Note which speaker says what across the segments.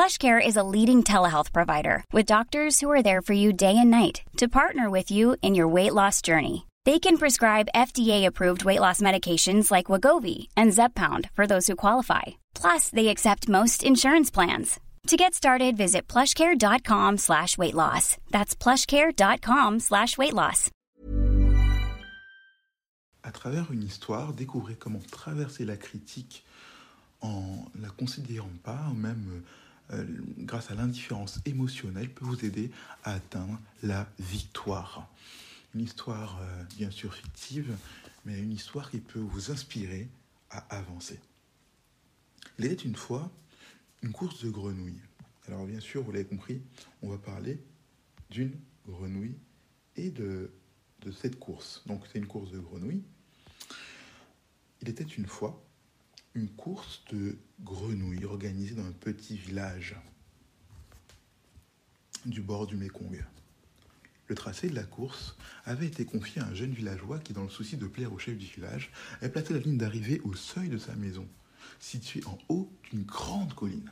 Speaker 1: PlushCare is a leading telehealth provider with doctors who are there for you day and night to partner with you in your weight loss journey. They can prescribe FDA-approved weight loss medications like Wagovi and Zepbound for those who qualify. Plus, they accept most insurance plans. To get started, visit plushcare.com slash weight loss. That's plushcare.com slash weight loss.
Speaker 2: À travers une histoire, découvrez comment traverser la critique en la considérant pas, ou même euh, euh, grâce à l'indifférence émotionnelle, peut vous aider à atteindre la victoire. Une histoire euh, bien sûr fictive, mais une histoire qui peut vous inspirer à avancer. Il était une fois une course de grenouilles. Alors bien sûr, vous l'avez compris, on va parler d'une grenouille et de, de cette course. Donc c'est une course de grenouilles. Il était une fois une course de grenouilles organisée dans un petit village du bord du Mékong. Le tracé de la course avait été confié à un jeune villageois qui, dans le souci de plaire au chef du village, avait placé la ligne d'arrivée au seuil de sa maison, située en haut d'une grande colline.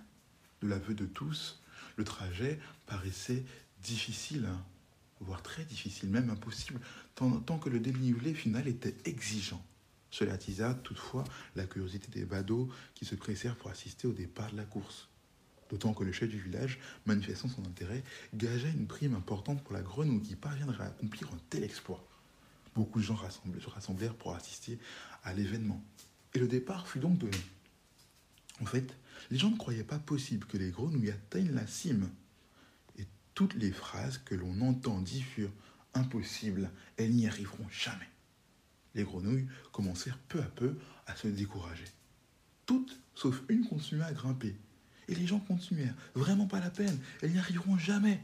Speaker 2: De l'aveu de tous, le trajet paraissait difficile, hein, voire très difficile, même impossible, tant, tant que le dénivelé final était exigeant. Cela attisa toutefois la curiosité des badauds qui se pressèrent pour assister au départ de la course. D'autant que le chef du village, manifestant son intérêt, gageait une prime importante pour la grenouille qui parviendrait à accomplir un tel exploit. Beaucoup de gens se rassemblèrent pour assister à l'événement. Et le départ fut donc donné. En fait, les gens ne croyaient pas possible que les grenouilles atteignent la cime. Et toutes les phrases que l'on entendit furent impossibles, elles n'y arriveront jamais les grenouilles commencèrent peu à peu à se décourager. Toutes, sauf une, continuaient à grimper. Et les gens continuèrent. Vraiment pas la peine, elles n'y arriveront jamais.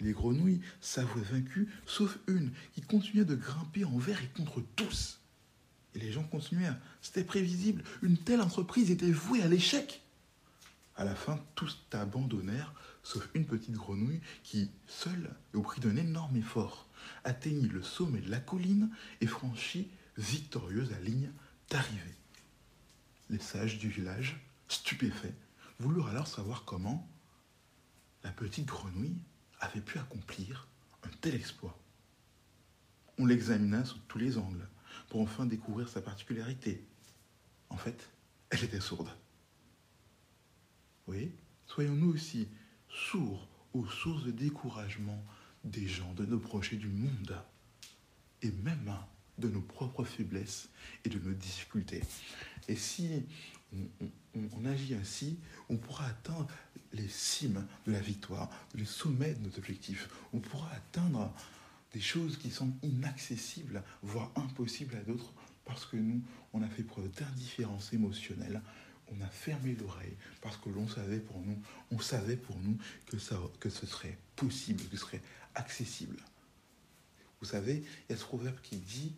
Speaker 2: Les grenouilles s'avouaient vaincues, sauf une, qui continuait de grimper envers et contre tous. Et les gens continuèrent. C'était prévisible, une telle entreprise était vouée à l'échec. À la fin, tous abandonnèrent, sauf une petite grenouille qui, seule, au prix d'un énorme effort, atteignit le sommet de la colline et franchit victorieuse la ligne d'arrivée. Les sages du village, stupéfaits, voulurent alors savoir comment la petite grenouille avait pu accomplir un tel exploit. On l'examina sous tous les angles pour enfin découvrir sa particularité. En fait, elle était sourde. Oui, soyons-nous aussi sourds aux sources de découragement des gens, de nos proches et du monde, et même de nos propres faiblesses et de nos difficultés. Et si on, agit ainsi, on pourra atteindre les cimes de la victoire, les sommets de nos objectifs. On pourra atteindre des choses qui sont inaccessibles, voire impossibles à d'autres, parce que nous, on a fait preuve d'indifférence émotionnelle, on a fermé l'oreille, parce que l'on savait pour nous, on savait pour nous que, ça, que ce serait possible, que ce serait accessible. Vous savez, il y a ce proverbe qui dit,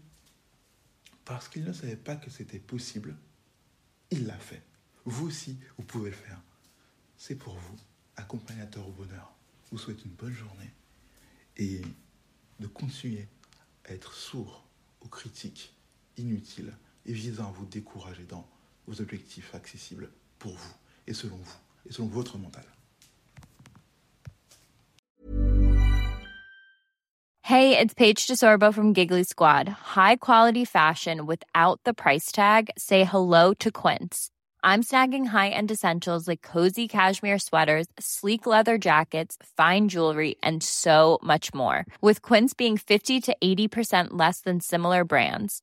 Speaker 2: parce qu'il ne savait pas que c'était possible, il l'a fait. Vous aussi, vous pouvez le faire. C'est pour vous, accompagnateur au bonheur. Vous souhaite une bonne journée et de continuer à être sourd aux critiques inutiles et visant à vous décourager dans vos objectifs accessibles pour vous et selon vous et selon votre mental.
Speaker 3: Hey, it's Paige DeSorbo from Giggly Squad. High quality fashion without the price tag. Say hello to Quince. I'm snagging high-end essentials like cozy cashmere sweaters, sleek leather jackets, fine jewelry, and so much more. With Quince being 50 to 80% less than similar brands